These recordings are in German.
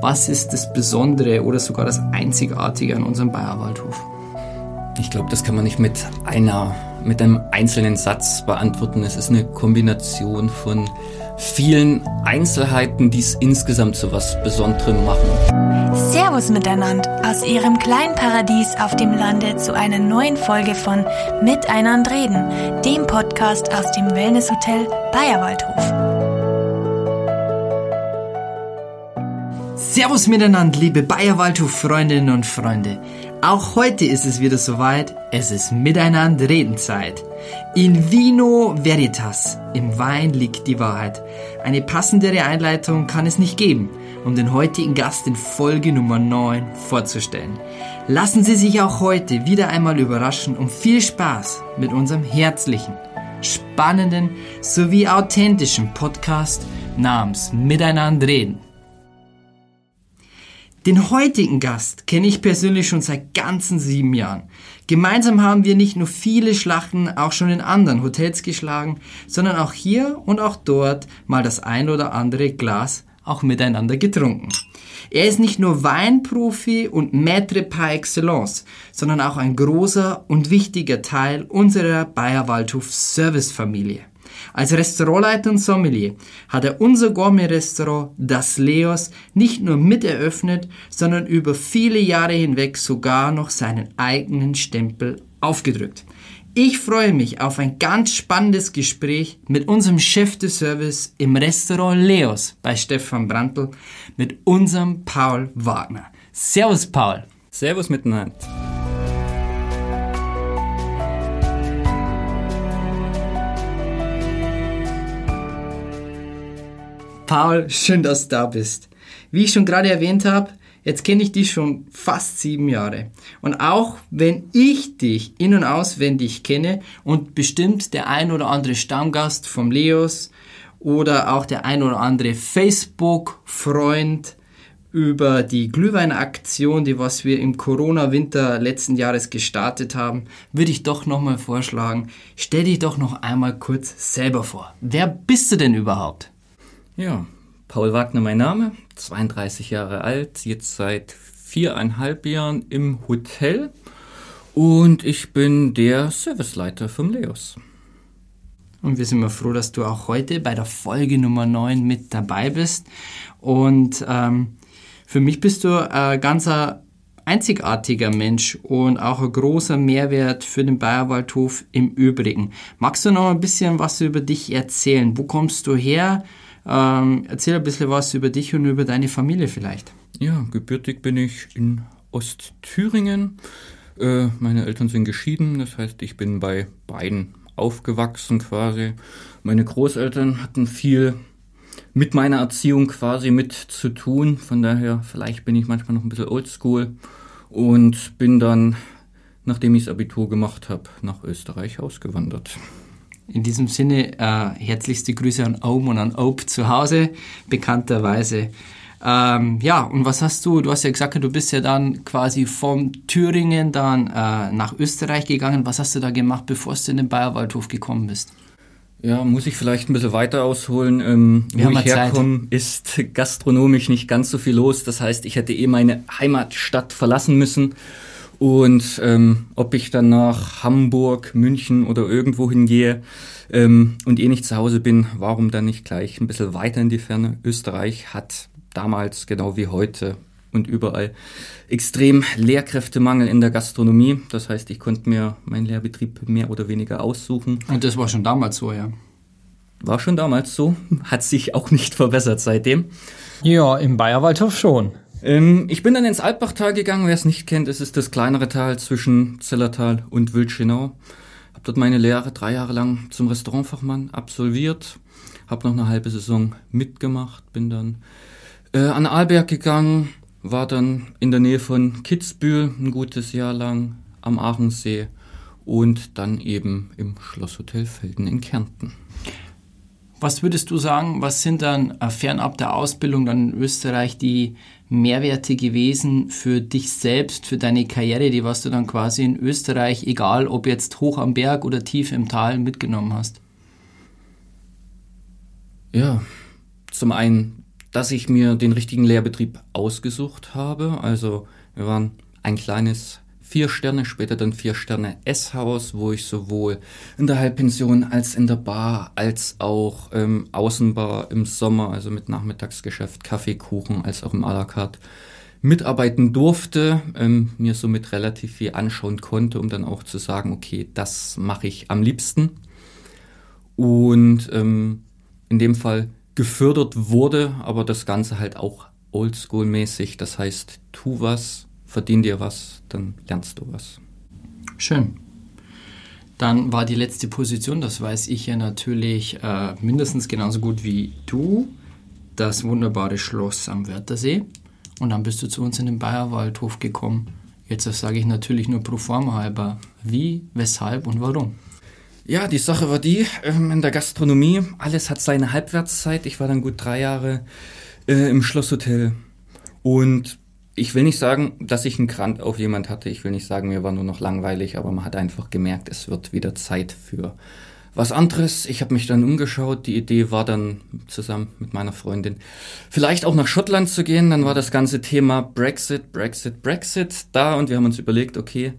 Was ist das Besondere oder sogar das Einzigartige an unserem Bayerwaldhof? Ich glaube, das kann man nicht mit einer, mit einem einzelnen Satz beantworten. Es ist eine Kombination von vielen Einzelheiten, die es insgesamt zu was Besonderem machen. Servus miteinander aus Ihrem kleinen Paradies auf dem Lande zu einer neuen Folge von Miteinander reden, dem Podcast aus dem Wellnesshotel Bayerwaldhof. Servus miteinander, liebe Bayerwaldhof-Freundinnen und Freunde. Auch heute ist es wieder soweit. Es ist Miteinander Redenzeit. In Vino Veritas, im Wein liegt die Wahrheit. Eine passendere Einleitung kann es nicht geben, um den heutigen Gast in Folge Nummer 9 vorzustellen. Lassen Sie sich auch heute wieder einmal überraschen und viel Spaß mit unserem herzlichen, spannenden sowie authentischen Podcast namens Miteinander Reden. Den heutigen Gast kenne ich persönlich schon seit ganzen sieben Jahren. Gemeinsam haben wir nicht nur viele Schlachten auch schon in anderen Hotels geschlagen, sondern auch hier und auch dort mal das ein oder andere Glas auch miteinander getrunken. Er ist nicht nur Weinprofi und Maître par excellence, sondern auch ein großer und wichtiger Teil unserer Bayerwaldhof Servicefamilie. Als Restaurantleiter und Sommelier hat er unser Gourmet-Restaurant Das Leos nicht nur miteröffnet, sondern über viele Jahre hinweg sogar noch seinen eigenen Stempel aufgedrückt. Ich freue mich auf ein ganz spannendes Gespräch mit unserem Chef de Service im Restaurant Leos bei Stefan Brandl mit unserem Paul Wagner. Servus, Paul. Servus miteinander. Paul, schön, dass du da bist. Wie ich schon gerade erwähnt habe, jetzt kenne ich dich schon fast sieben Jahre. Und auch wenn ich dich in- und auswendig kenne und bestimmt der ein oder andere Stammgast vom Leos oder auch der ein oder andere Facebook-Freund über die Glühweinaktion, die was wir im Corona-Winter letzten Jahres gestartet haben, würde ich doch nochmal vorschlagen, stell dich doch noch einmal kurz selber vor. Wer bist du denn überhaupt? Ja, Paul Wagner mein Name, 32 Jahre alt, jetzt seit viereinhalb Jahren im Hotel und ich bin der Serviceleiter vom Leos. Und wir sind mal froh, dass du auch heute bei der Folge Nummer 9 mit dabei bist. Und ähm, für mich bist du ein ganzer einzigartiger Mensch und auch ein großer Mehrwert für den Bayerwaldhof im Übrigen. Magst du noch ein bisschen was über dich erzählen? Wo kommst du her? Ähm, erzähl ein bisschen was über dich und über deine Familie vielleicht. Ja, gebürtig bin ich in Ostthüringen. Äh, meine Eltern sind geschieden, das heißt, ich bin bei beiden aufgewachsen quasi. Meine Großeltern hatten viel mit meiner Erziehung quasi mit zu tun. Von daher, vielleicht bin ich manchmal noch ein bisschen oldschool und bin dann, nachdem ich das Abitur gemacht habe, nach Österreich ausgewandert. In diesem Sinne, äh, herzlichste Grüße an Ohm und an Ob zu Hause, bekannterweise. Ähm, ja, und was hast du, du hast ja gesagt, du bist ja dann quasi vom Thüringen dann äh, nach Österreich gegangen. Was hast du da gemacht, bevor du in den Bayerwaldhof gekommen bist? Ja, muss ich vielleicht ein bisschen weiter ausholen. Ähm, wo ich herkomme, ist gastronomisch nicht ganz so viel los. Das heißt, ich hätte eh meine Heimatstadt verlassen müssen und ähm, ob ich dann nach Hamburg, München oder irgendwo hingehe ähm, und eh nicht zu Hause bin, warum dann nicht gleich ein bisschen weiter in die Ferne? Österreich hat damals, genau wie heute und überall, extrem Lehrkräftemangel in der Gastronomie. Das heißt, ich konnte mir meinen Lehrbetrieb mehr oder weniger aussuchen. Und das war schon damals so, ja. War schon damals so, hat sich auch nicht verbessert seitdem. Ja, im Bayerwaldhof schon. Ähm, ich bin dann ins Alpbachtal gegangen. Wer es nicht kennt, es ist das kleinere Tal zwischen Zellertal und Wildschenau. Habe dort meine Lehre drei Jahre lang zum Restaurantfachmann absolviert. Habe noch eine halbe Saison mitgemacht. Bin dann äh, an Arlberg gegangen. War dann in der Nähe von Kitzbühel ein gutes Jahr lang am Aachensee und dann eben im Schlosshotel Felden in Kärnten. Was würdest du sagen, was sind dann äh, fernab der Ausbildung dann in Österreich die Mehrwerte gewesen für dich selbst, für deine Karriere, die was du dann quasi in Österreich, egal ob jetzt hoch am Berg oder tief im Tal, mitgenommen hast? Ja, zum einen dass ich mir den richtigen Lehrbetrieb ausgesucht habe. Also wir waren ein kleines vier Sterne, später dann vier Sterne S-Haus, wo ich sowohl in der Halbpension als in der Bar, als auch ähm, Außenbar im Sommer, also mit Nachmittagsgeschäft, Kaffee, Kuchen, als auch im à la carte mitarbeiten durfte, ähm, mir somit relativ viel anschauen konnte, um dann auch zu sagen, okay, das mache ich am liebsten. Und ähm, in dem Fall gefördert wurde, aber das Ganze halt auch oldschool-mäßig. Das heißt, tu was, verdien dir was, dann lernst du was. Schön. Dann war die letzte Position, das weiß ich ja natürlich äh, mindestens genauso gut wie du, das wunderbare Schloss am Wörthersee. Und dann bist du zu uns in den Bayerwaldhof gekommen. Jetzt sage ich natürlich nur pro forma halber. Wie, weshalb und warum? Ja, die Sache war die, ähm, in der Gastronomie, alles hat seine Halbwertszeit. Ich war dann gut drei Jahre äh, im Schlosshotel. Und ich will nicht sagen, dass ich einen Grant auf jemand hatte. Ich will nicht sagen, mir war nur noch langweilig, aber man hat einfach gemerkt, es wird wieder Zeit für was anderes. Ich habe mich dann umgeschaut. Die Idee war dann zusammen mit meiner Freundin vielleicht auch nach Schottland zu gehen. Dann war das ganze Thema Brexit, Brexit, Brexit da und wir haben uns überlegt, okay,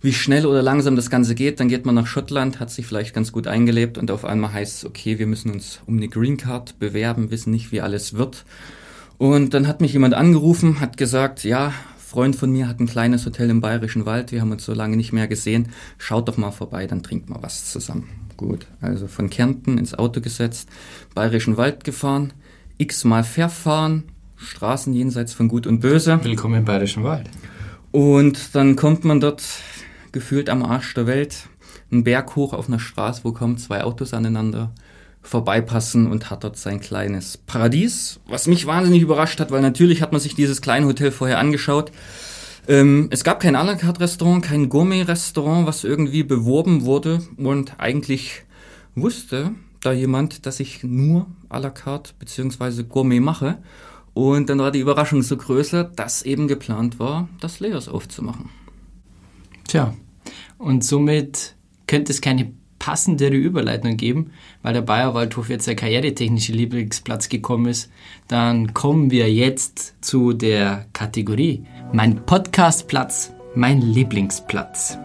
wie schnell oder langsam das Ganze geht. Dann geht man nach Schottland, hat sich vielleicht ganz gut eingelebt und auf einmal heißt es, okay, wir müssen uns um eine Green Card bewerben, wissen nicht, wie alles wird. Und dann hat mich jemand angerufen, hat gesagt, ja, Freund von mir hat ein kleines Hotel im Bayerischen Wald, wir haben uns so lange nicht mehr gesehen, schaut doch mal vorbei, dann trinkt mal was zusammen. Gut, also von Kärnten ins Auto gesetzt, Bayerischen Wald gefahren, x-mal verfahren, Straßen jenseits von Gut und Böse. Willkommen im Bayerischen Wald. Und dann kommt man dort gefühlt am Arsch der Welt, einen Berg hoch auf einer Straße, wo kommen zwei Autos aneinander vorbeipassen und hat dort sein kleines Paradies, was mich wahnsinnig überrascht hat, weil natürlich hat man sich dieses kleine Hotel vorher angeschaut ähm, es gab kein à la carte Restaurant, kein Gourmet-Restaurant, was irgendwie beworben wurde und eigentlich wusste da jemand, dass ich nur à la carte bzw. Gourmet mache. Und dann war die Überraschung so größer, dass eben geplant war, das Leos aufzumachen. Tja, und somit könnte es keine passendere Überleitung geben, weil der Bayerwaldhof jetzt der karrieretechnische Lieblingsplatz gekommen ist, dann kommen wir jetzt zu der Kategorie Mein Podcastplatz, mein Lieblingsplatz.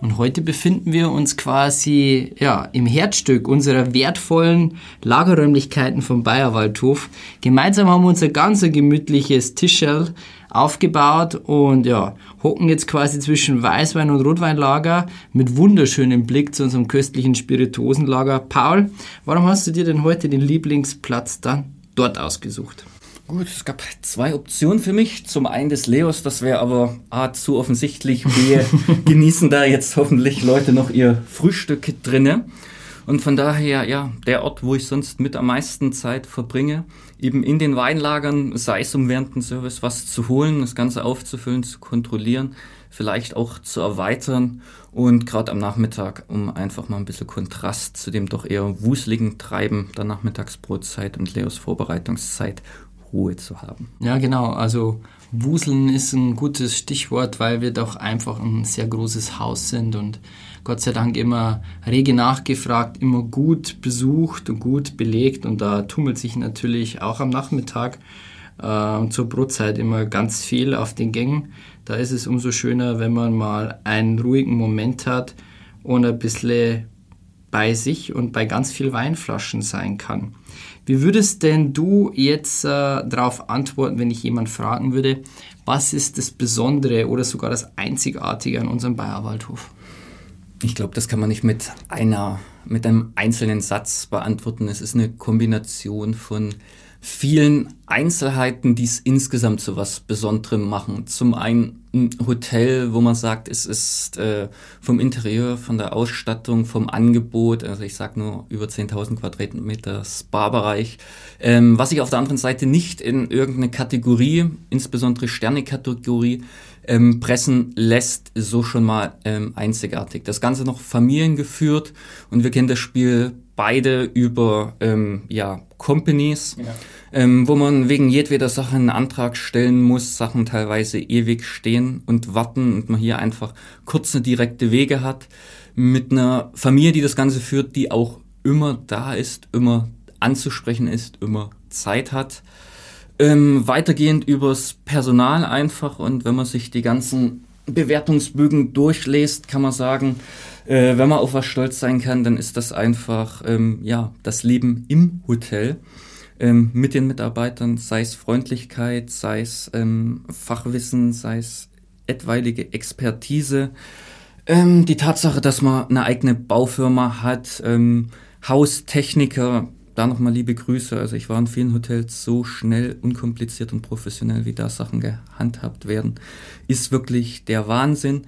Und heute befinden wir uns quasi ja, im Herzstück unserer wertvollen Lagerräumlichkeiten vom Bayerwaldhof. Gemeinsam haben wir unser ganz gemütliches Tischel aufgebaut und ja, hocken jetzt quasi zwischen Weißwein und Rotweinlager mit wunderschönem Blick zu unserem köstlichen Spirituosenlager. Paul, warum hast du dir denn heute den Lieblingsplatz dann dort ausgesucht? Gut, es gab zwei Optionen für mich. Zum einen des Leos, das wäre aber A, zu offensichtlich. B, genießen da jetzt hoffentlich Leute noch ihr Frühstück drinne. Und von daher, ja, der Ort, wo ich sonst mit am meisten Zeit verbringe, eben in den Weinlagern, sei es um während dem Service was zu holen, das Ganze aufzufüllen, zu kontrollieren, vielleicht auch zu erweitern und gerade am Nachmittag, um einfach mal ein bisschen Kontrast zu dem doch eher wuseligen Treiben der Nachmittagsbrotzeit und Leos Vorbereitungszeit Ruhe zu haben. Ja, genau. Also Wuseln ist ein gutes Stichwort, weil wir doch einfach ein sehr großes Haus sind und Gott sei Dank immer rege nachgefragt, immer gut besucht und gut belegt. Und da tummelt sich natürlich auch am Nachmittag äh, zur Brotzeit immer ganz viel auf den Gängen. Da ist es umso schöner, wenn man mal einen ruhigen Moment hat und ein bisschen bei sich und bei ganz viel Weinflaschen sein kann. Wie würdest denn du jetzt äh, darauf antworten, wenn ich jemand fragen würde, was ist das Besondere oder sogar das Einzigartige an unserem Bayerwaldhof? Ich glaube, das kann man nicht mit einer, mit einem einzelnen Satz beantworten. Es ist eine Kombination von vielen Einzelheiten, die es insgesamt zu was Besonderem machen. Zum einen ein Hotel, wo man sagt, es ist äh, vom Interieur, von der Ausstattung, vom Angebot, also ich sage nur über 10.000 Quadratmeter Spa-Bereich, ähm, was ich auf der anderen Seite nicht in irgendeine Kategorie, insbesondere Sterne-Kategorie, ähm, pressen lässt, so schon mal ähm, einzigartig. Das Ganze noch familiengeführt und wir kennen das Spiel beide über ähm, ja, Companies, ja. Ähm, wo man wegen jedweder Sache einen Antrag stellen muss, Sachen teilweise ewig stehen und warten und man hier einfach kurze, direkte Wege hat, mit einer Familie, die das Ganze führt, die auch immer da ist, immer anzusprechen ist, immer Zeit hat. Ähm, weitergehend übers Personal einfach und wenn man sich die ganzen Bewertungsbögen durchlässt, kann man sagen, äh, wenn man auf was stolz sein kann, dann ist das einfach ähm, ja das Leben im Hotel. Ähm, mit den Mitarbeitern, sei es Freundlichkeit, sei es ähm, Fachwissen, sei es etwaige Expertise, ähm, die Tatsache, dass man eine eigene Baufirma hat, ähm, Haustechniker, da nochmal liebe Grüße. Also ich war in vielen Hotels so schnell, unkompliziert und professionell, wie da Sachen gehandhabt werden, ist wirklich der Wahnsinn.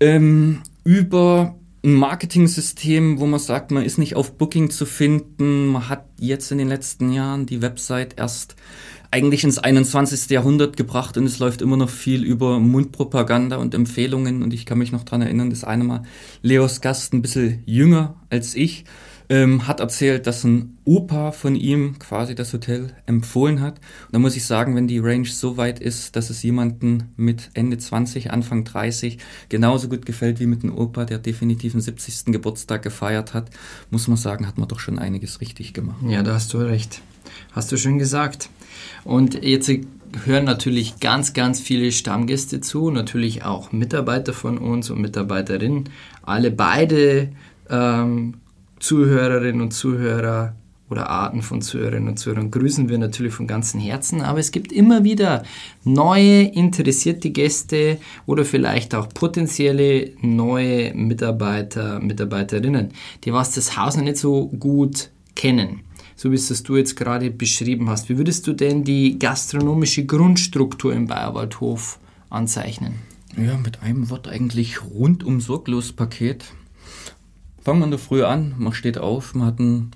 Ähm, über ein Marketing-System, wo man sagt, man ist nicht auf Booking zu finden. Man hat jetzt in den letzten Jahren die Website erst eigentlich ins 21. Jahrhundert gebracht und es läuft immer noch viel über Mundpropaganda und Empfehlungen. Und ich kann mich noch dran erinnern, das eine Mal Leos Gast ein bisschen jünger als ich ähm, hat erzählt, dass ein Opa von ihm quasi das Hotel empfohlen hat. Und da muss ich sagen, wenn die Range so weit ist, dass es jemanden mit Ende 20, Anfang 30 genauso gut gefällt wie mit einem Opa, der definitiv den 70. Geburtstag gefeiert hat, muss man sagen, hat man doch schon einiges richtig gemacht. Ja, da hast du recht. Hast du schön gesagt. Und jetzt hören natürlich ganz, ganz viele Stammgäste zu, natürlich auch Mitarbeiter von uns und Mitarbeiterinnen. Alle beide ähm, Zuhörerinnen und Zuhörer oder Arten von Zuhörerinnen und Zuhörern grüßen wir natürlich von ganzem Herzen, aber es gibt immer wieder neue interessierte Gäste oder vielleicht auch potenzielle neue Mitarbeiter, Mitarbeiterinnen, die was das Haus noch nicht so gut kennen, so wie es das du jetzt gerade beschrieben hast. Wie würdest du denn die gastronomische Grundstruktur im Bayerwaldhof anzeichnen? Ja, mit einem Wort eigentlich rundum sorglos Paket. Fangen wir in der Früh an, man steht auf, man hat ein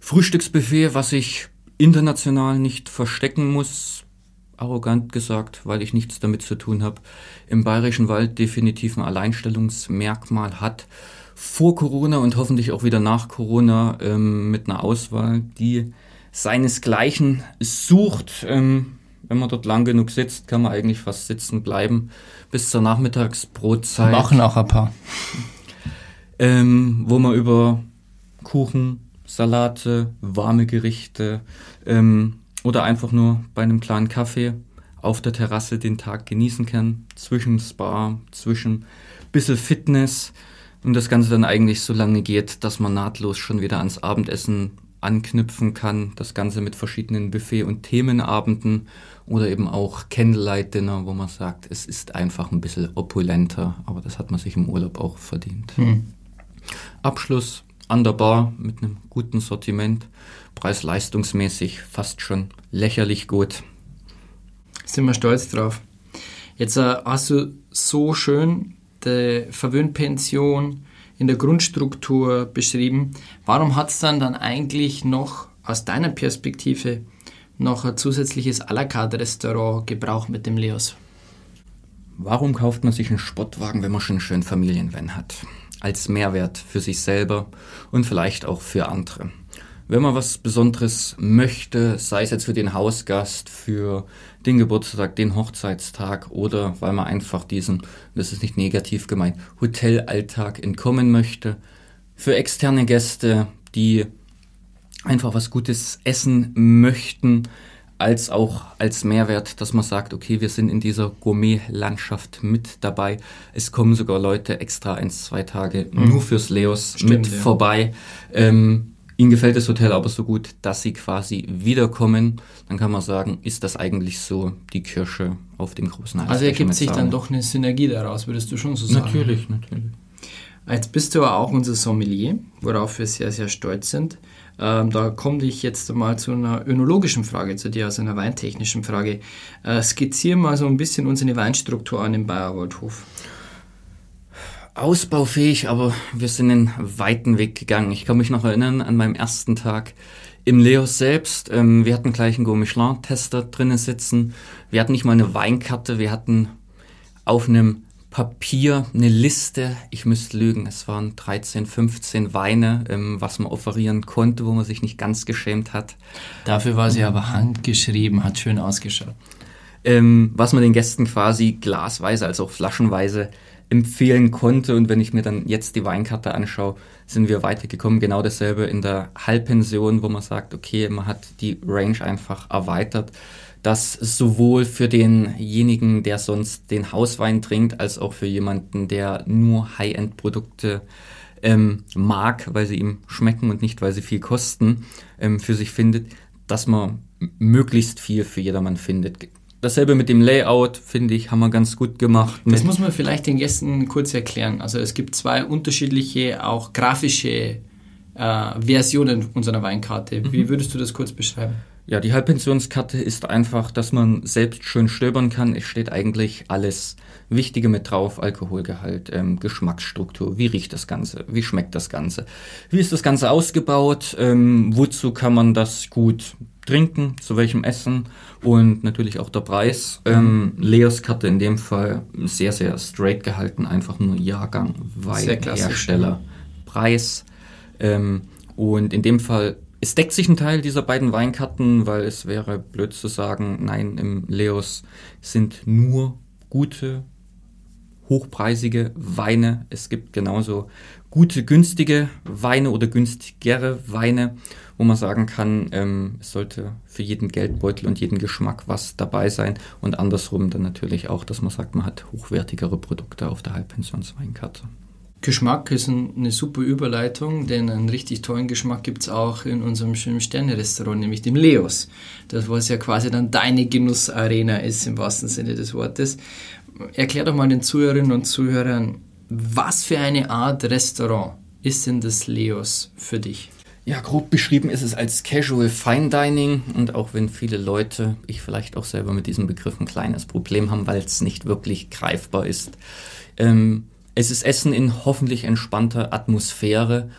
Frühstücksbuffet, was ich international nicht verstecken muss, arrogant gesagt, weil ich nichts damit zu tun habe, im Bayerischen Wald definitiv ein Alleinstellungsmerkmal hat. Vor Corona und hoffentlich auch wieder nach Corona ähm, mit einer Auswahl, die seinesgleichen sucht. Ähm, wenn man dort lang genug sitzt, kann man eigentlich fast sitzen bleiben bis zur Nachmittagsbrotzeit. Machen auch ein paar ähm, wo man über Kuchen, Salate, warme Gerichte ähm, oder einfach nur bei einem kleinen Kaffee auf der Terrasse den Tag genießen kann, zwischen Spa, zwischen bisschen Fitness und das Ganze dann eigentlich so lange geht, dass man nahtlos schon wieder ans Abendessen anknüpfen kann. Das Ganze mit verschiedenen Buffet- und Themenabenden oder eben auch Candlelight-Dinner, wo man sagt, es ist einfach ein bisschen opulenter, aber das hat man sich im Urlaub auch verdient. Hm. Abschluss an der Bar mit einem guten Sortiment, preis-leistungsmäßig fast schon lächerlich gut. Sind wir stolz drauf. Jetzt äh, hast du so schön die Verwöhnpension in der Grundstruktur beschrieben. Warum hat es dann dann eigentlich noch aus deiner Perspektive noch ein zusätzliches à la carte Restaurant gebraucht mit dem Leos? Warum kauft man sich einen Sportwagen, wenn man schon einen schönen Familienvan hat? Als Mehrwert für sich selber und vielleicht auch für andere. Wenn man was Besonderes möchte, sei es jetzt für den Hausgast, für den Geburtstag, den Hochzeitstag oder weil man einfach diesen, das ist nicht negativ gemeint, Hotelalltag entkommen möchte, für externe Gäste, die einfach was Gutes essen möchten, als auch als Mehrwert, dass man sagt, okay, wir sind in dieser Gourmet-Landschaft mit dabei. Es kommen sogar Leute extra eins, zwei Tage mhm. nur fürs Leos Stimmt, mit ja. vorbei. Ähm, ihnen gefällt das Hotel aber so gut, dass sie quasi wiederkommen. Dann kann man sagen, ist das eigentlich so die Kirsche auf dem großen Eis. Also ergibt sich dann doch eine Synergie daraus, würdest du schon so sagen? Natürlich, natürlich. Jetzt bist du aber auch unser Sommelier, worauf wir sehr, sehr stolz sind. Ähm, da komme ich jetzt mal zu einer önologischen Frage zu dir, also einer weintechnischen Frage. Äh, skizziere mal so ein bisschen unsere Weinstruktur an im Bayerwaldhof. Ausbaufähig, aber wir sind einen weiten Weg gegangen. Ich kann mich noch erinnern an meinem ersten Tag im Leos selbst. Ähm, wir hatten gleich einen Gourmet-Michelin-Tester drinnen sitzen. Wir hatten nicht mal eine Weinkarte, wir hatten auf einem Papier eine Liste, ich müsste lügen, es waren 13, 15 Weine, ähm, was man offerieren konnte, wo man sich nicht ganz geschämt hat. Dafür war sie aber handgeschrieben, hat schön ausgeschaut. ähm, was man den Gästen quasi glasweise als auch flaschenweise empfehlen konnte. Und wenn ich mir dann jetzt die Weinkarte anschaue, sind wir weitergekommen. Genau dasselbe in der Halbpension, wo man sagt, okay, man hat die Range einfach erweitert, dass sowohl für denjenigen, der sonst den Hauswein trinkt, als auch für jemanden, der nur High-End-Produkte ähm, mag, weil sie ihm schmecken und nicht, weil sie viel kosten, ähm, für sich findet, dass man möglichst viel für jedermann findet. Dasselbe mit dem Layout, finde ich, haben wir ganz gut gemacht. Das muss man vielleicht den Gästen kurz erklären. Also es gibt zwei unterschiedliche, auch grafische äh, Versionen unserer Weinkarte. Wie mhm. würdest du das kurz beschreiben? Ja, die Halbpensionskarte ist einfach, dass man selbst schön stöbern kann. Es steht eigentlich alles Wichtige mit drauf. Alkoholgehalt, ähm, Geschmacksstruktur, wie riecht das Ganze, wie schmeckt das Ganze, wie ist das Ganze ausgebaut, ähm, wozu kann man das gut trinken, zu welchem Essen und natürlich auch der Preis. Ähm, Leos Karte in dem Fall sehr, sehr straight gehalten, einfach nur Jahrgang, Wein, Hersteller, Preis. Ähm, und in dem Fall, es deckt sich ein Teil dieser beiden Weinkarten, weil es wäre blöd zu sagen, nein, im Leos sind nur gute, hochpreisige Weine. Es gibt genauso gute, günstige Weine oder günstigere Weine wo man sagen kann, ähm, es sollte für jeden Geldbeutel und jeden Geschmack was dabei sein und andersrum dann natürlich auch, dass man sagt, man hat hochwertigere Produkte auf der Halbpensionsweinkarte. Geschmack ist eine super Überleitung, denn einen richtig tollen Geschmack gibt es auch in unserem schönen Sterne-Restaurant, nämlich dem Leos. Das, was ja quasi dann deine Genussarena ist, im wahrsten Sinne des Wortes. Erklär doch mal den Zuhörerinnen und Zuhörern, was für eine Art Restaurant ist denn das Leos für dich? Ja, grob beschrieben ist es als Casual Fine Dining und auch wenn viele Leute, ich vielleicht auch selber mit diesem Begriff ein kleines Problem haben, weil es nicht wirklich greifbar ist. Ähm, es ist Essen in hoffentlich entspannter Atmosphäre,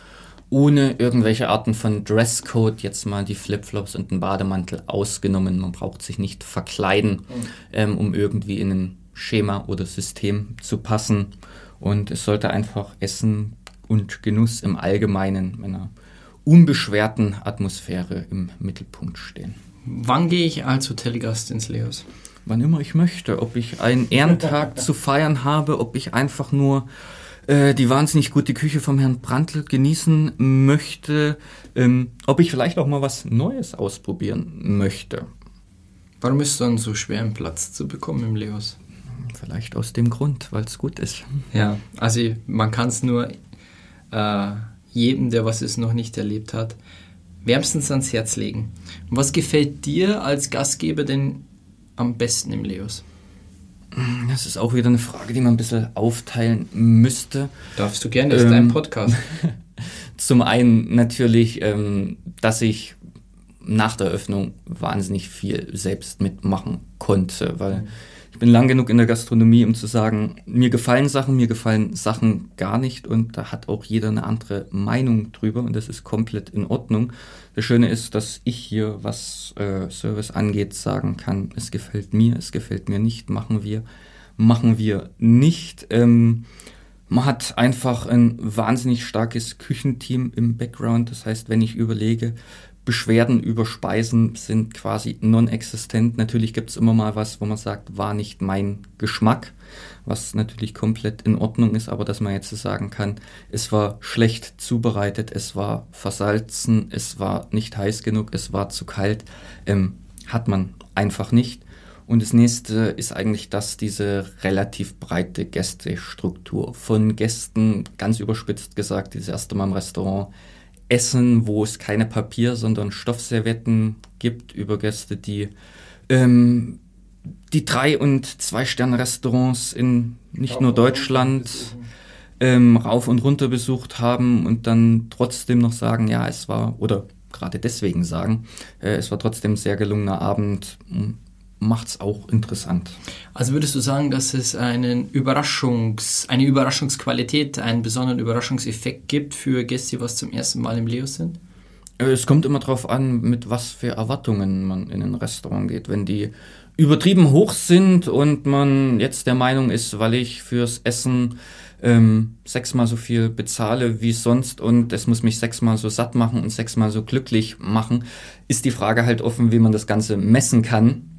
ohne irgendwelche Arten von Dresscode, jetzt mal die Flipflops und den Bademantel ausgenommen. Man braucht sich nicht verkleiden, ähm, um irgendwie in ein Schema oder System zu passen. Und es sollte einfach Essen und Genuss im Allgemeinen, wenn er unbeschwerten Atmosphäre im Mittelpunkt stehen. Wann gehe ich als Hotelgast ins Leos? Wann immer ich möchte. Ob ich einen Ehrentag zu feiern habe, ob ich einfach nur äh, die wahnsinnig gute Küche vom Herrn Brandl genießen möchte, ähm, ob ich vielleicht auch mal was Neues ausprobieren möchte. Warum ist es dann so schwer, einen Platz zu bekommen im Leos? Vielleicht aus dem Grund, weil es gut ist. Ja, also man kann es nur äh, jedem, der was es noch nicht erlebt hat, wärmstens ans Herz legen. Was gefällt dir als Gastgeber denn am besten im Leos? Das ist auch wieder eine Frage, die man ein bisschen aufteilen müsste. Darfst du gerne, das ist ähm, dein Podcast. Zum einen natürlich, ähm, dass ich nach der Öffnung wahnsinnig viel selbst mitmachen konnte, weil mhm ich bin lang genug in der Gastronomie, um zu sagen, mir gefallen Sachen, mir gefallen Sachen gar nicht und da hat auch jeder eine andere Meinung drüber und das ist komplett in Ordnung. Das Schöne ist, dass ich hier, was äh, Service angeht, sagen kann, es gefällt mir, es gefällt mir nicht, machen wir, machen wir nicht. Ähm, man hat einfach ein wahnsinnig starkes Küchenteam im Background. Das heißt, wenn ich überlege, Beschwerden über Speisen sind quasi non-existent. Natürlich gibt es immer mal was, wo man sagt, war nicht mein Geschmack, was natürlich komplett in Ordnung ist, aber dass man jetzt sagen kann, es war schlecht zubereitet, es war versalzen, es war nicht heiß genug, es war zu kalt, ähm, hat man einfach nicht. Und das nächste ist eigentlich das, diese relativ breite Gästestruktur. Von Gästen, ganz überspitzt gesagt, das erste Mal im Restaurant, Essen, wo es keine Papier, sondern Stoffservietten gibt über Gäste, die ähm, die drei und zwei Sterne Restaurants in nicht nur Deutschland ähm, rauf und runter besucht haben und dann trotzdem noch sagen, ja, es war oder gerade deswegen sagen, äh, es war trotzdem ein sehr gelungener Abend macht es auch interessant. Also würdest du sagen, dass es einen Überraschungs, eine Überraschungsqualität, einen besonderen Überraschungseffekt gibt für Gäste, die was zum ersten Mal im Leos sind? Äh, es kommt immer darauf an, mit was für Erwartungen man in ein Restaurant geht. Wenn die übertrieben hoch sind und man jetzt der Meinung ist, weil ich fürs Essen ähm, sechsmal so viel bezahle wie sonst und es muss mich sechsmal so satt machen und sechsmal so glücklich machen, ist die Frage halt offen, wie man das Ganze messen kann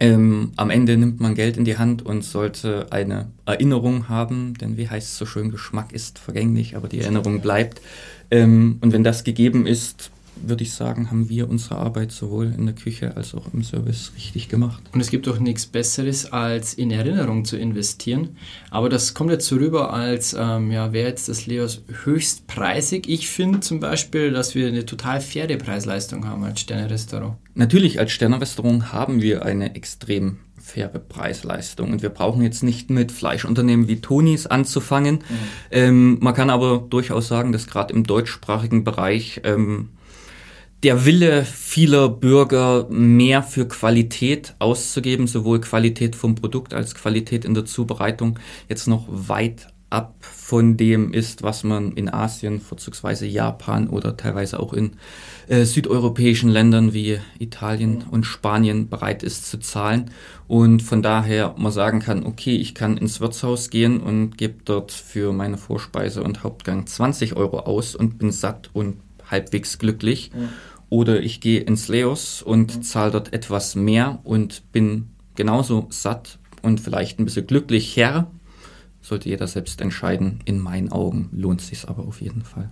Ähm, am Ende nimmt man Geld in die Hand und sollte eine Erinnerung haben, denn wie heißt es so schön, Geschmack ist vergänglich, aber die Erinnerung bleibt. Ähm, und wenn das gegeben ist, würde ich sagen, haben wir unsere Arbeit sowohl in der Küche als auch im Service richtig gemacht. Und es gibt doch nichts Besseres, als in Erinnerung zu investieren. Aber das kommt jetzt so rüber, als ähm, ja, wäre jetzt das Leos höchstpreisig. Ich finde zum Beispiel, dass wir eine total faire Preisleistung haben als Sterne-Restaurant. Natürlich, als Sterne-Restaurant haben wir eine extrem faire Preisleistung. Und wir brauchen jetzt nicht mit Fleischunternehmen wie Tonis anzufangen. Mhm. Ähm, man kann aber durchaus sagen, dass gerade im deutschsprachigen Bereich ähm, der Wille vieler Bürger, mehr für Qualität auszugeben, sowohl Qualität vom Produkt als Qualität in der Zubereitung, jetzt noch weit ab von dem ist, was man in Asien, vorzugsweise Japan oder teilweise auch in äh, südeuropäischen Ländern wie Italien und Spanien bereit ist zu zahlen. Und von daher man sagen kann, okay, ich kann ins Wirtshaus gehen und gebe dort für meine Vorspeise und Hauptgang 20 Euro aus und bin satt und halbwegs glücklich. Ja. Oder ich gehe ins Leos und ja. zahle dort etwas mehr und bin genauso satt und vielleicht ein bisschen glücklich her. Sollte jeder selbst entscheiden. In meinen Augen lohnt es sich aber auf jeden Fall.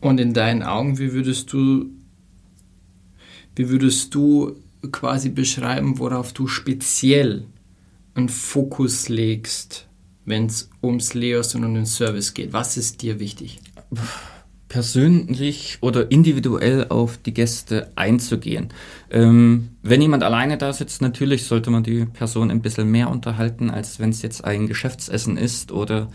Und in deinen Augen, wie würdest du, wie würdest du quasi beschreiben, worauf du speziell einen Fokus legst, wenn es ums Leos und um den Service geht? Was ist dir wichtig? Persönlich oder individuell auf die Gäste einzugehen. Ähm, wenn jemand alleine da sitzt, natürlich sollte man die Person ein bisschen mehr unterhalten, als wenn es jetzt ein Geschäftsessen ist oder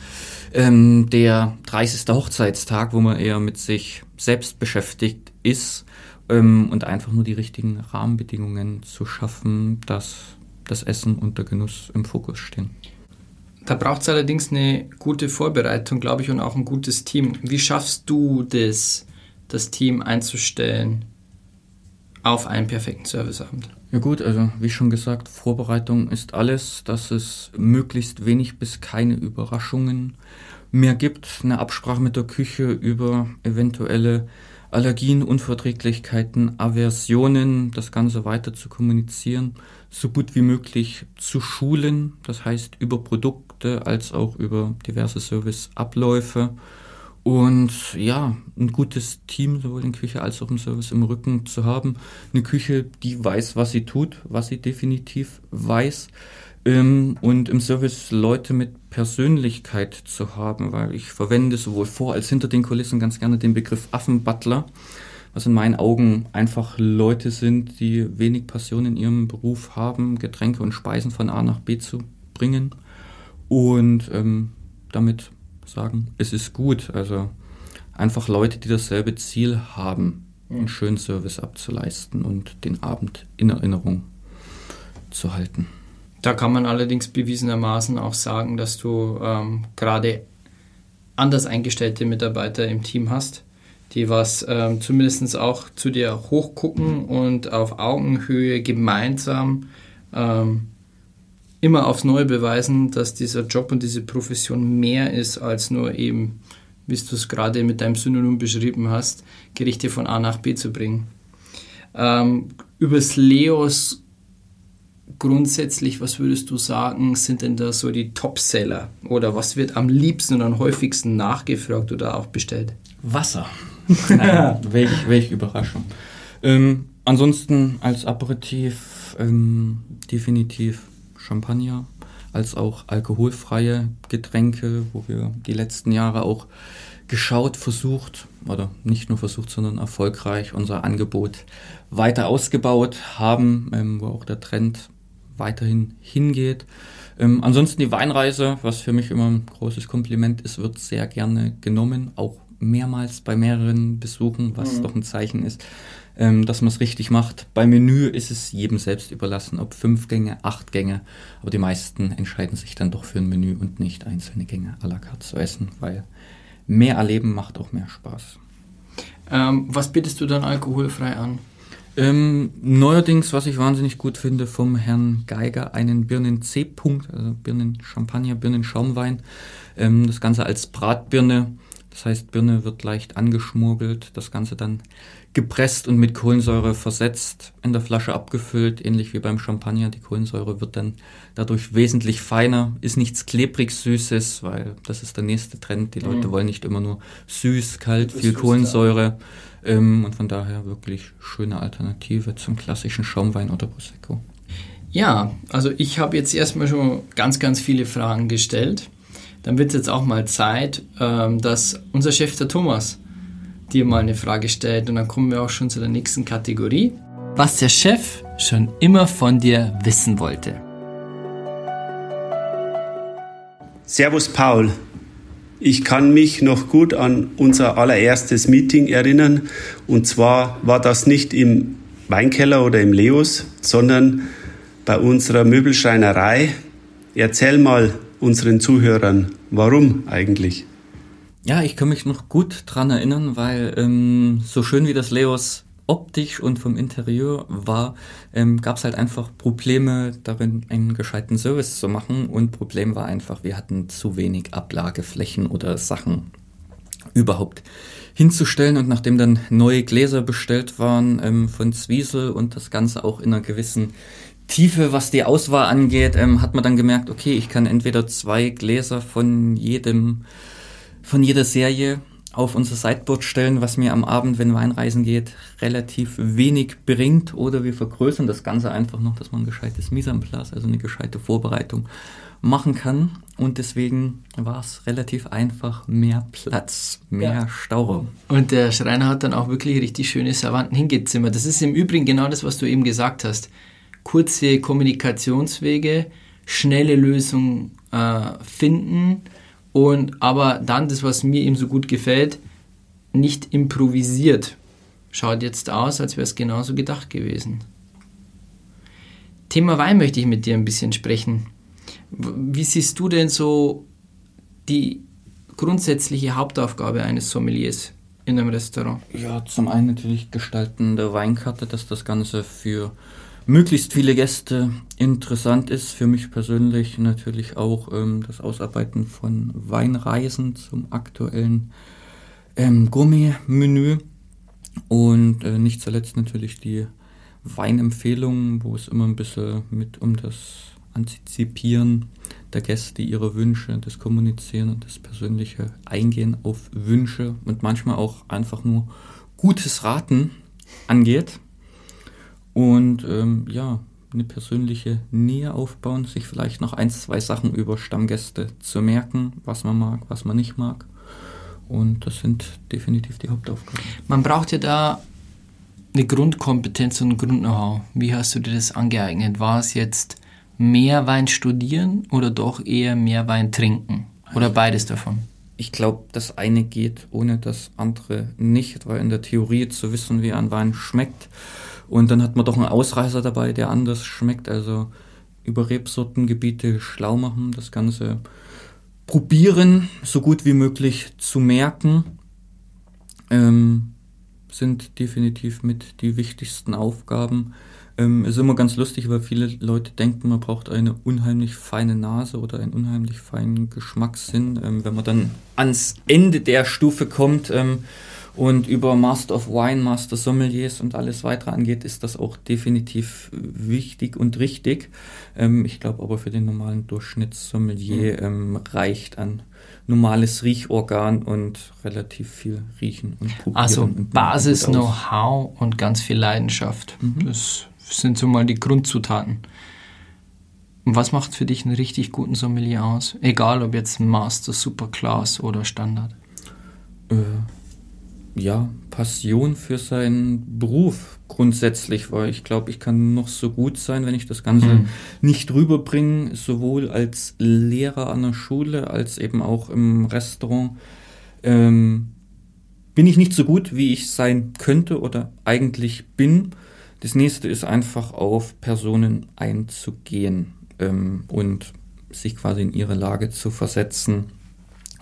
ähm, der 30. Hochzeitstag, wo man eher mit sich selbst beschäftigt ist ähm, und einfach nur die richtigen Rahmenbedingungen zu schaffen, dass das Essen und der Genuss im Fokus stehen. Da braucht es allerdings eine gute Vorbereitung, glaube ich, und auch ein gutes Team. Wie schaffst du das, das Team einzustellen auf einen perfekten Serviceabend? Ja gut, also wie schon gesagt, Vorbereitung ist alles, dass es möglichst wenig bis keine Überraschungen mehr gibt. Eine Absprache mit der Küche über eventuelle Allergien, Unverträglichkeiten, Aversionen, das Ganze weiter zu kommunizieren, so gut wie möglich zu schulen, das heißt über Produkte als auch über diverse Serviceabläufe. Und ja, ein gutes Team sowohl in Küche als auch im Service im Rücken zu haben. Eine Küche, die weiß, was sie tut, was sie definitiv weiß. Ähm, und im Service Leute mit Persönlichkeit zu haben, weil ich verwende sowohl vor als hinter den Kulissen ganz gerne den Begriff Affenbutler, was in meinen Augen einfach Leute sind, die wenig Passion in ihrem Beruf haben, Getränke und Speisen von A nach B zu bringen und ähm, damit sagen, es ist gut. Also einfach Leute, die dasselbe Ziel haben, einen schönen Service abzuleisten und den Abend in Erinnerung zu halten. Da kann man allerdings bewiesenermaßen auch sagen, dass du ähm, gerade anders eingestellte Mitarbeiter im Team hast, die was ähm, zumindest auch zu dir hochgucken und auf Augenhöhe gemeinsam ähm, immer aufs Neue beweisen, dass dieser Job und diese Profession mehr ist als nur eben, wie du es gerade mit deinem Synonym beschrieben hast, Gerichte von A nach B zu bringen. Ähm, übers Leos grundsätzlich, was würdest du sagen, sind denn da so die Topseller? Oder was wird am liebsten und am häufigsten nachgefragt oder auch bestellt? Wasser. Nein, welch, welch Überraschung. Ähm, ansonsten als Aperitif ähm, definitiv Champagner, als auch alkoholfreie Getränke, wo wir die letzten Jahre auch geschaut, versucht, oder nicht nur versucht, sondern erfolgreich unser Angebot weiter ausgebaut haben, ähm, wo auch der Trend weiterhin hingeht. Ähm, ansonsten die Weinreise, was für mich immer ein großes Kompliment ist, wird sehr gerne genommen, auch mehrmals bei mehreren Besuchen, was mhm. doch ein Zeichen ist, ähm, dass man es richtig macht. Beim Menü ist es jedem selbst überlassen, ob fünf Gänge, acht Gänge, aber die meisten entscheiden sich dann doch für ein Menü und nicht einzelne Gänge à la carte zu essen, weil mehr erleben macht auch mehr Spaß. Ähm, was bietest du dann alkoholfrei an? Ähm, neuerdings, was ich wahnsinnig gut finde, vom Herrn Geiger einen Birnen C-Punkt, also Birnen Champagner, Birnen Schaumwein. Ähm, das Ganze als Bratbirne. Das heißt, Birne wird leicht angeschmurgelt, das Ganze dann gepresst und mit Kohlensäure versetzt, in der Flasche abgefüllt, ähnlich wie beim Champagner. Die Kohlensäure wird dann dadurch wesentlich feiner, ist nichts klebrig Süßes, weil das ist der nächste Trend. Die Leute mhm. wollen nicht immer nur süß, kalt, viel Kohlensäure. Ähm, und von daher wirklich schöne Alternative zum klassischen Schaumwein oder Prosecco. Ja, also ich habe jetzt erstmal schon ganz, ganz viele Fragen gestellt. Dann wird es jetzt auch mal Zeit, ähm, dass unser Chef, der Thomas, dir mal eine Frage stellt. Und dann kommen wir auch schon zu der nächsten Kategorie. Was der Chef schon immer von dir wissen wollte. Servus Paul. Ich kann mich noch gut an unser allererstes Meeting erinnern. Und zwar war das nicht im Weinkeller oder im Leos, sondern bei unserer Möbelschreinerei. Erzähl mal unseren Zuhörern, warum eigentlich? Ja, ich kann mich noch gut dran erinnern, weil ähm, so schön wie das Leos optisch und vom Interieur war, ähm, gab es halt einfach Probleme darin, einen gescheiten Service zu machen. Und Problem war einfach, wir hatten zu wenig Ablageflächen oder Sachen überhaupt hinzustellen. Und nachdem dann neue Gläser bestellt waren ähm, von Zwiesel und das Ganze auch in einer gewissen Tiefe, was die Auswahl angeht, ähm, hat man dann gemerkt, okay, ich kann entweder zwei Gläser von jedem, von jeder Serie auf unser Sideboard stellen, was mir am Abend, wenn Weinreisen geht, relativ wenig bringt. Oder wir vergrößern das Ganze einfach noch, dass man ein gescheites Mise en place, also eine gescheite Vorbereitung machen kann. Und deswegen war es relativ einfach, mehr Platz, mehr ja. Stauraum. Und der Schreiner hat dann auch wirklich richtig schöne Servanten hingezimmert. Das ist im Übrigen genau das, was du eben gesagt hast. Kurze Kommunikationswege, schnelle Lösungen äh, finden und aber dann das, was mir eben so gut gefällt, nicht improvisiert. Schaut jetzt aus, als wäre es genauso gedacht gewesen. Thema Wein möchte ich mit dir ein bisschen sprechen. Wie siehst du denn so die grundsätzliche Hauptaufgabe eines Sommeliers in einem Restaurant? Ja, zum einen natürlich Gestalten der Weinkarte, dass das Ganze für möglichst viele Gäste interessant ist. Für mich persönlich natürlich auch ähm, das Ausarbeiten von Weinreisen zum aktuellen ähm, Gourmet-Menü und äh, nicht zuletzt natürlich die Weinempfehlungen, wo es immer ein bisschen mit um das Antizipieren der Gäste, ihre Wünsche, das Kommunizieren und das persönliche Eingehen auf Wünsche und manchmal auch einfach nur gutes Raten angeht. Und ähm, ja, eine persönliche Nähe aufbauen, sich vielleicht noch ein, zwei Sachen über Stammgäste zu merken, was man mag, was man nicht mag. Und das sind definitiv die Hauptaufgaben. Man braucht ja da eine Grundkompetenz und ein Grund-Know-how. Wie hast du dir das angeeignet? War es jetzt mehr Wein studieren oder doch eher mehr Wein trinken? Oder beides davon? Ich glaube, das eine geht ohne das andere nicht, weil in der Theorie zu wissen, wie ein Wein schmeckt, und dann hat man doch einen Ausreißer dabei, der anders schmeckt. Also über Rebsortengebiete schlau machen, das Ganze probieren, so gut wie möglich zu merken, ähm, sind definitiv mit die wichtigsten Aufgaben. Ähm, ist immer ganz lustig, weil viele Leute denken, man braucht eine unheimlich feine Nase oder einen unheimlich feinen Geschmackssinn. Ähm, wenn man dann ans Ende der Stufe kommt, ähm, und über Master of Wine, Master Sommeliers und alles weitere angeht, ist das auch definitiv wichtig und richtig. Ähm, ich glaube aber für den normalen Durchschnittssommelier mhm. ähm, reicht ein normales Riechorgan und relativ viel riechen und probieren. Also Basis-Know-how und ganz viel Leidenschaft. Mhm. Das sind so mal die Grundzutaten. Und was macht für dich einen richtig guten Sommelier aus? Egal ob jetzt Master, Superclass oder Standard. Äh ja, Passion für seinen Beruf grundsätzlich, weil ich glaube, ich kann noch so gut sein, wenn ich das Ganze mhm. nicht rüberbringe, sowohl als Lehrer an der Schule als eben auch im Restaurant. Ähm, bin ich nicht so gut, wie ich sein könnte oder eigentlich bin. Das nächste ist einfach auf Personen einzugehen ähm, und sich quasi in ihre Lage zu versetzen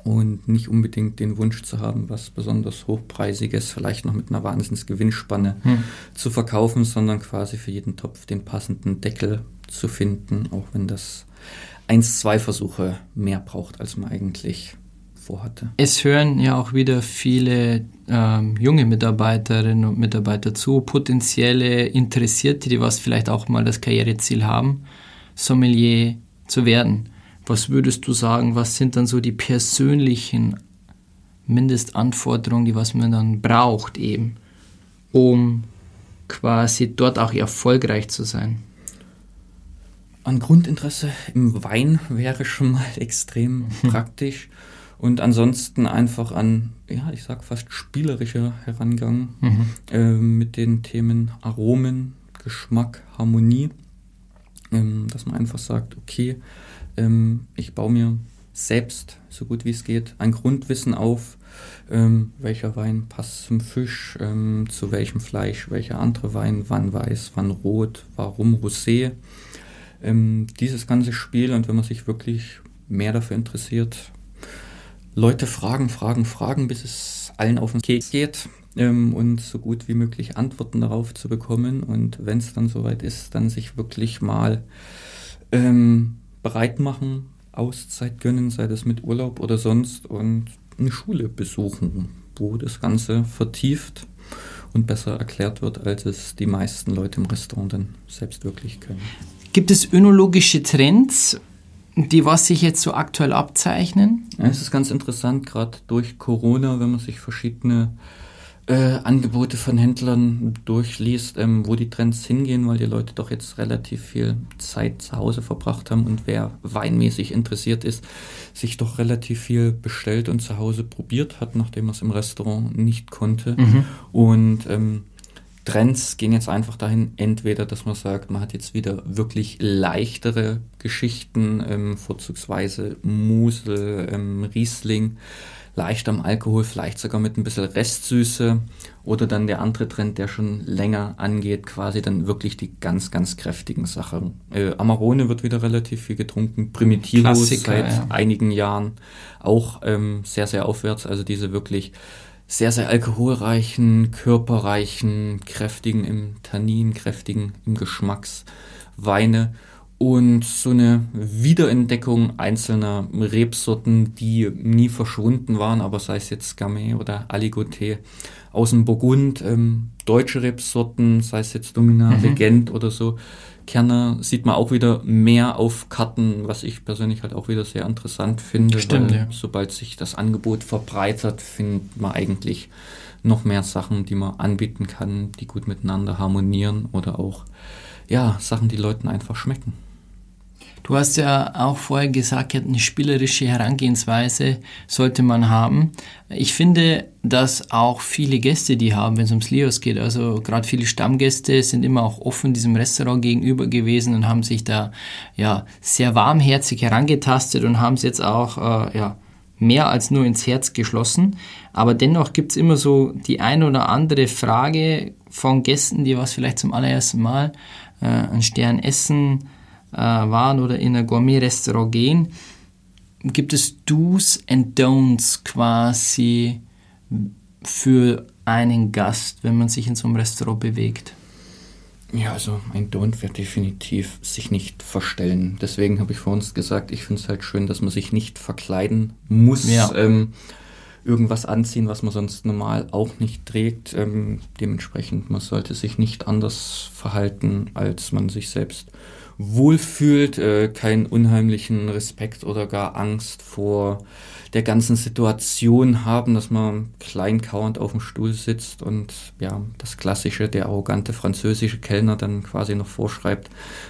und nicht unbedingt den Wunsch zu haben, was besonders hochpreisiges, vielleicht noch mit einer Wahnsinnsgewinnspanne hm. zu verkaufen, sondern quasi für jeden Topf den passenden Deckel zu finden, auch wenn das eins, zwei Versuche mehr braucht, als man eigentlich vorhatte. Es hören ja auch wieder viele ähm, junge Mitarbeiterinnen und Mitarbeiter zu, potenzielle Interessierte, die was vielleicht auch mal das Karriereziel haben, Sommelier zu werden. Was würdest du sagen, was sind dann so die persönlichen Mindestanforderungen, die was man dann braucht eben, um quasi dort auch erfolgreich zu sein? An Grundinteresse im Wein wäre schon mal extrem hm. praktisch. Und ansonsten einfach an, ja, ich sag fast spielerischer Herangang mhm. äh, mit den Themen Aromen, Geschmack, Harmonie. Ähm, dass man einfach sagt, okay, ähm, ich baue mir selbst, so gut wie es geht, ein Grundwissen auf, ähm, welcher Wein passt zum Fisch, ähm, zu welchem Fleisch, welcher andere Wein, wann weiß, wann rot, warum Rosé. Ähm, dieses ganze Spiel und wenn man sich wirklich mehr dafür interessiert, Leute fragen, fragen, fragen, bis es allen auf den Keks geht ähm, und so gut wie möglich Antworten darauf zu bekommen und wenn es dann soweit ist, dann sich wirklich mal ähm, bereit machen, Auszeit gönnen, sei das mit Urlaub oder sonst, und eine Schule besuchen, wo das Ganze vertieft und besser erklärt wird, als es die meisten Leute im Restaurant dann selbst wirklich können. Gibt es önologische Trends, die was sich jetzt so aktuell abzeichnen? Ja, es ist ganz interessant, gerade durch Corona, wenn man sich verschiedene äh, Angebote von Händlern durchliest, ähm, wo die Trends hingehen, weil die Leute doch jetzt relativ viel Zeit zu Hause verbracht haben und wer weinmäßig interessiert ist, sich doch relativ viel bestellt und zu Hause probiert hat, nachdem er es im Restaurant nicht konnte. Mhm. Und ähm, Trends gehen jetzt einfach dahin, entweder, dass man sagt, man hat jetzt wieder wirklich leichtere Geschichten, ähm, vorzugsweise Musel, ähm, Riesling, leicht am Alkohol, vielleicht sogar mit ein bisschen Restsüße. Oder dann der andere Trend, der schon länger angeht, quasi dann wirklich die ganz, ganz kräftigen Sachen. Äh, Amarone wird wieder relativ viel getrunken. Primitivo seit ja. einigen Jahren auch ähm, sehr, sehr aufwärts. Also diese wirklich sehr, sehr alkoholreichen, körperreichen, kräftigen im Tannin, kräftigen im Geschmacksweine und so eine Wiederentdeckung einzelner Rebsorten, die nie verschwunden waren, aber sei es jetzt Gamay oder Aligoté aus dem Burgund, ähm, deutsche Rebsorten, sei es jetzt Domina, mhm. Regent oder so. Kerner sieht man auch wieder mehr auf Karten, was ich persönlich halt auch wieder sehr interessant finde. Stimmt, weil ja. Sobald sich das Angebot verbreitert, findet man eigentlich noch mehr Sachen, die man anbieten kann, die gut miteinander harmonieren oder auch ja, Sachen, die Leuten einfach schmecken. Du hast ja auch vorher gesagt, eine spielerische Herangehensweise sollte man haben. Ich finde, dass auch viele Gäste die haben, wenn es ums Leos geht. Also gerade viele Stammgäste sind immer auch offen diesem Restaurant gegenüber gewesen und haben sich da ja sehr warmherzig herangetastet und haben es jetzt auch äh, ja, mehr als nur ins Herz geschlossen. Aber dennoch gibt es immer so die ein oder andere Frage von Gästen, die was vielleicht zum allerersten Mal äh, einen Stern essen waren oder in ein Gourmet-Restaurant gehen, gibt es Do's and Don'ts quasi für einen Gast, wenn man sich in so einem Restaurant bewegt? Ja, also ein Don't wäre definitiv sich nicht verstellen. Deswegen habe ich vor uns gesagt, ich finde es halt schön, dass man sich nicht verkleiden muss. Ja. Ähm, irgendwas anziehen, was man sonst normal auch nicht trägt. Ähm, dementsprechend, man sollte sich nicht anders verhalten, als man sich selbst wohlfühlt, äh, keinen unheimlichen Respekt oder gar Angst vor der ganzen Situation haben, dass man klein kauernd auf dem Stuhl sitzt und ja, das klassische, der arrogante französische Kellner dann quasi noch vorschreibt,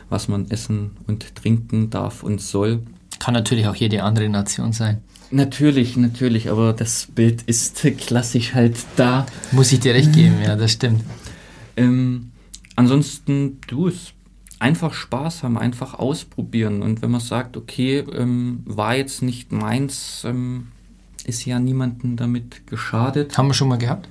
was man essen und trinken darf und soll. Kann natürlich auch jede andere Nation sein. Natürlich, natürlich, aber das Bild ist klassisch halt da. Muss ich dir recht geben, ja, das stimmt. Ähm, ansonsten, du, es einfach Spaß haben, einfach ausprobieren. Und wenn man sagt, okay, ähm, war jetzt nicht meins, ähm, ist ja niemandem damit geschadet. Haben wir schon mal gehabt?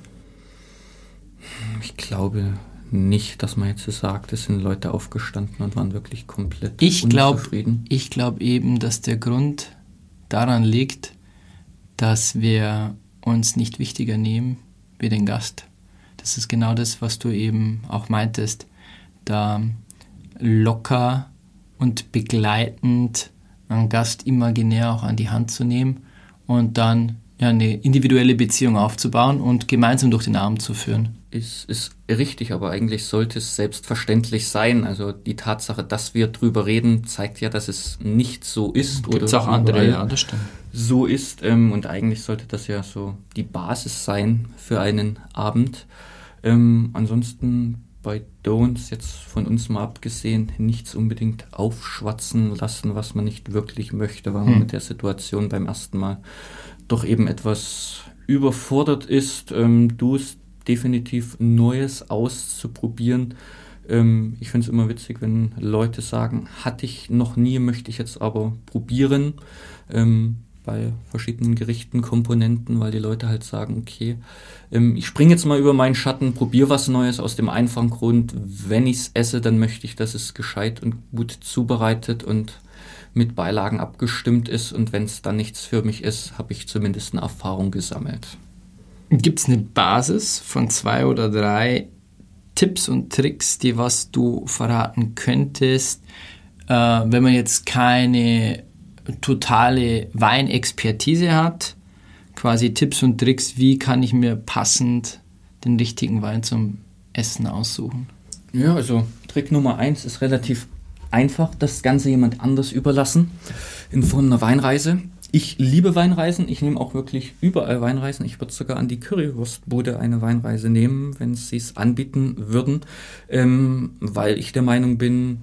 Ich glaube nicht, dass man jetzt so sagt, es sind Leute aufgestanden und waren wirklich komplett ich glaub, unzufrieden. Ich glaube eben, dass der Grund daran liegt, dass wir uns nicht wichtiger nehmen wie den Gast. Das ist genau das, was du eben auch meintest. Da locker und begleitend einen Gast imaginär auch an die Hand zu nehmen und dann ja, eine individuelle Beziehung aufzubauen und gemeinsam durch den Abend zu führen. Ist, ist richtig, aber eigentlich sollte es selbstverständlich sein. Also die Tatsache, dass wir drüber reden, zeigt ja, dass es nicht so ist. Gibt es auch andere, ja, das stimmt. So ist ähm, und eigentlich sollte das ja so die Basis sein für einen Abend. Ähm, ansonsten bei Don'ts jetzt von uns mal abgesehen nichts unbedingt aufschwatzen lassen, was man nicht wirklich möchte, weil man hm. mit der Situation beim ersten Mal doch eben etwas überfordert ist. Ähm, du es definitiv Neues auszuprobieren. Ähm, ich finde es immer witzig, wenn Leute sagen, hatte ich noch nie, möchte ich jetzt aber probieren. Ähm, bei verschiedenen Gerichten, Komponenten, weil die Leute halt sagen, okay, ähm, ich springe jetzt mal über meinen Schatten, probiere was Neues aus dem einfachen Grund, wenn ich es esse, dann möchte ich, dass es gescheit und gut zubereitet und mit Beilagen abgestimmt ist und wenn es dann nichts für mich ist, habe ich zumindest eine Erfahrung gesammelt. Gibt es eine Basis von zwei oder drei Tipps und Tricks, die was du verraten könntest, äh, wenn man jetzt keine totale Weinexpertise hat? Quasi Tipps und Tricks, wie kann ich mir passend den richtigen Wein zum Essen aussuchen? Ja, also Trick Nummer eins ist relativ einfach das Ganze jemand anders überlassen in Form einer Weinreise. Ich liebe Weinreisen. Ich nehme auch wirklich überall Weinreisen. Ich würde sogar an die Currywurstbude eine Weinreise nehmen, wenn sie es anbieten würden, ähm, weil ich der Meinung bin,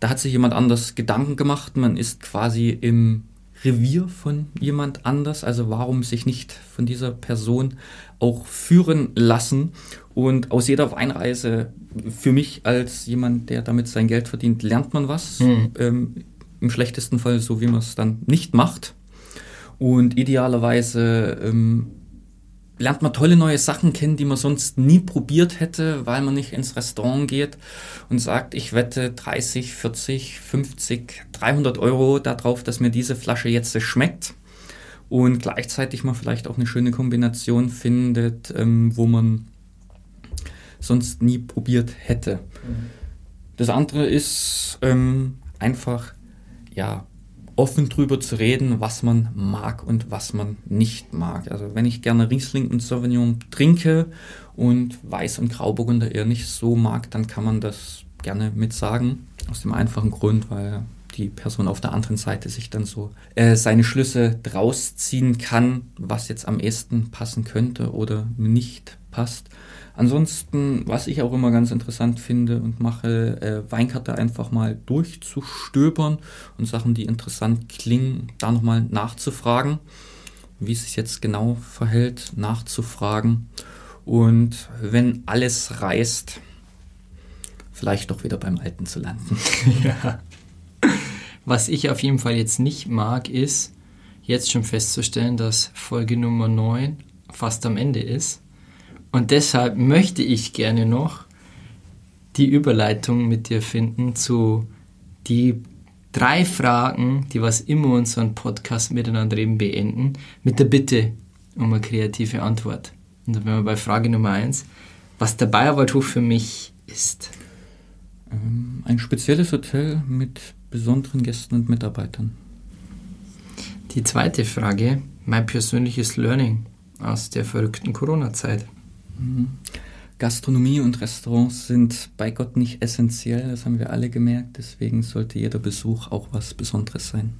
da hat sich jemand anders Gedanken gemacht. Man ist quasi im Revier von jemand anders. Also warum sich nicht von dieser Person auch führen lassen und aus jeder Weinreise für mich als jemand, der damit sein Geld verdient, lernt man was. Mhm. Ähm, Im schlechtesten Fall so, wie man es dann nicht macht. Und idealerweise ähm, lernt man tolle neue Sachen kennen, die man sonst nie probiert hätte, weil man nicht ins Restaurant geht und sagt, ich wette 30, 40, 50, 300 Euro darauf, dass mir diese Flasche jetzt schmeckt. Und gleichzeitig man vielleicht auch eine schöne Kombination findet, ähm, wo man sonst nie probiert hätte. Mhm. Das andere ist ähm, einfach, ja, offen drüber zu reden, was man mag und was man nicht mag. Also wenn ich gerne Riesling und Sauvignon trinke und Weiß und Grauburgunder eher nicht so mag, dann kann man das gerne mit sagen. Aus dem einfachen Grund, weil die Person auf der anderen Seite sich dann so äh, seine Schlüsse draus ziehen kann, was jetzt am ehesten passen könnte oder nicht passt. Ansonsten, was ich auch immer ganz interessant finde und mache, äh, Weinkarte einfach mal durchzustöbern und Sachen, die interessant klingen, da nochmal nachzufragen, wie es sich jetzt genau verhält, nachzufragen. Und wenn alles reißt, vielleicht doch wieder beim Alten zu landen. ja. Was ich auf jeden Fall jetzt nicht mag, ist, jetzt schon festzustellen, dass Folge Nummer 9 fast am Ende ist und deshalb möchte ich gerne noch die Überleitung mit dir finden zu die drei Fragen, die was immer unseren Podcast miteinander eben beenden, mit der Bitte um eine kreative Antwort. Und dann wären wir bei Frage Nummer eins, was der Bayerwaldhof für mich ist. Ähm, ein spezielles Hotel mit besonderen Gästen und Mitarbeitern. Die zweite Frage, mein persönliches Learning aus der verrückten Corona-Zeit. Gastronomie und Restaurants sind bei Gott nicht essentiell, das haben wir alle gemerkt, deswegen sollte jeder Besuch auch was Besonderes sein.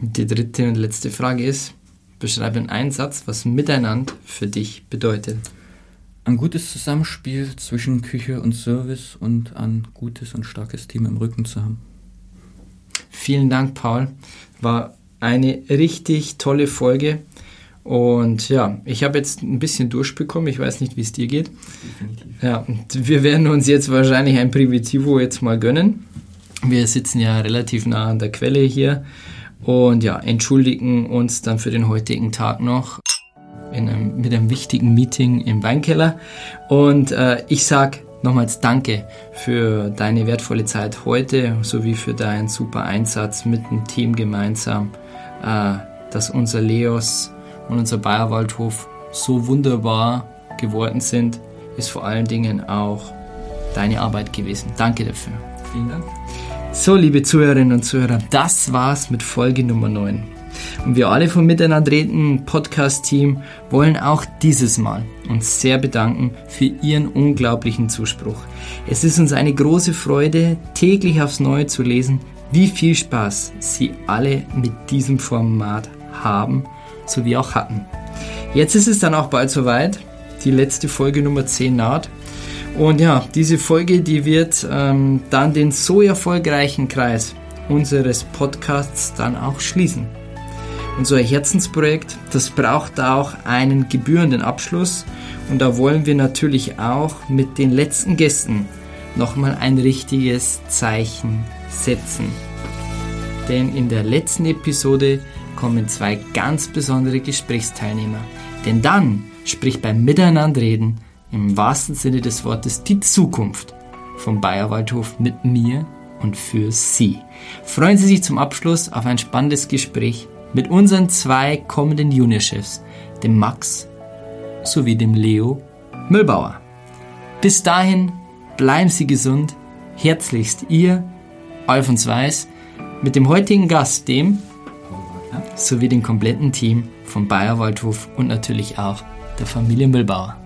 Die dritte und letzte Frage ist, beschreibe in einem Satz, was Miteinander für dich bedeutet. Ein gutes Zusammenspiel zwischen Küche und Service und ein gutes und starkes Team im Rücken zu haben. Vielen Dank, Paul. War eine richtig tolle Folge. Und ja, ich habe jetzt ein bisschen durchbekommen. Ich weiß nicht, wie es dir geht. Definitiv. Ja, wir werden uns jetzt wahrscheinlich ein Primitivo jetzt mal gönnen. Wir sitzen ja relativ nah an der Quelle hier und ja, entschuldigen uns dann für den heutigen Tag noch einem, mit einem wichtigen Meeting im Weinkeller. Und äh, ich sage nochmals Danke für deine wertvolle Zeit heute sowie für deinen super Einsatz mit dem Team gemeinsam, äh, dass unser Leos und unser Bayerwaldhof so wunderbar geworden sind, ist vor allen Dingen auch deine Arbeit gewesen. Danke dafür. Vielen Dank. So, liebe Zuhörerinnen und Zuhörer, das war's mit Folge Nummer 9. Und wir alle vom Miteinander reden Podcast-Team wollen auch dieses Mal uns sehr bedanken für Ihren unglaublichen Zuspruch. Es ist uns eine große Freude, täglich aufs Neue zu lesen, wie viel Spaß Sie alle mit diesem Format haben, sowie auch hatten. Jetzt ist es dann auch bald soweit. Die letzte Folge Nummer 10 naht. Und ja, diese Folge, die wird ähm, dann den so erfolgreichen Kreis unseres Podcasts dann auch schließen. Unser Herzensprojekt, das braucht auch einen gebührenden Abschluss und da wollen wir natürlich auch mit den letzten Gästen nochmal ein richtiges Zeichen setzen. Denn in der letzten Episode kommen zwei ganz besondere Gesprächsteilnehmer. Denn dann spricht beim Miteinanderreden im wahrsten Sinne des Wortes die Zukunft vom Bayerwaldhof mit mir und für Sie. Freuen Sie sich zum Abschluss auf ein spannendes Gespräch mit unseren zwei kommenden Juniorchefs, dem Max sowie dem Leo Müllbauer. Bis dahin bleiben Sie gesund. Herzlichst Ihr Alfons Weiß mit dem heutigen Gast, dem sowie dem kompletten Team vom Bayerwaldhof und natürlich auch der Familie Müllbauer.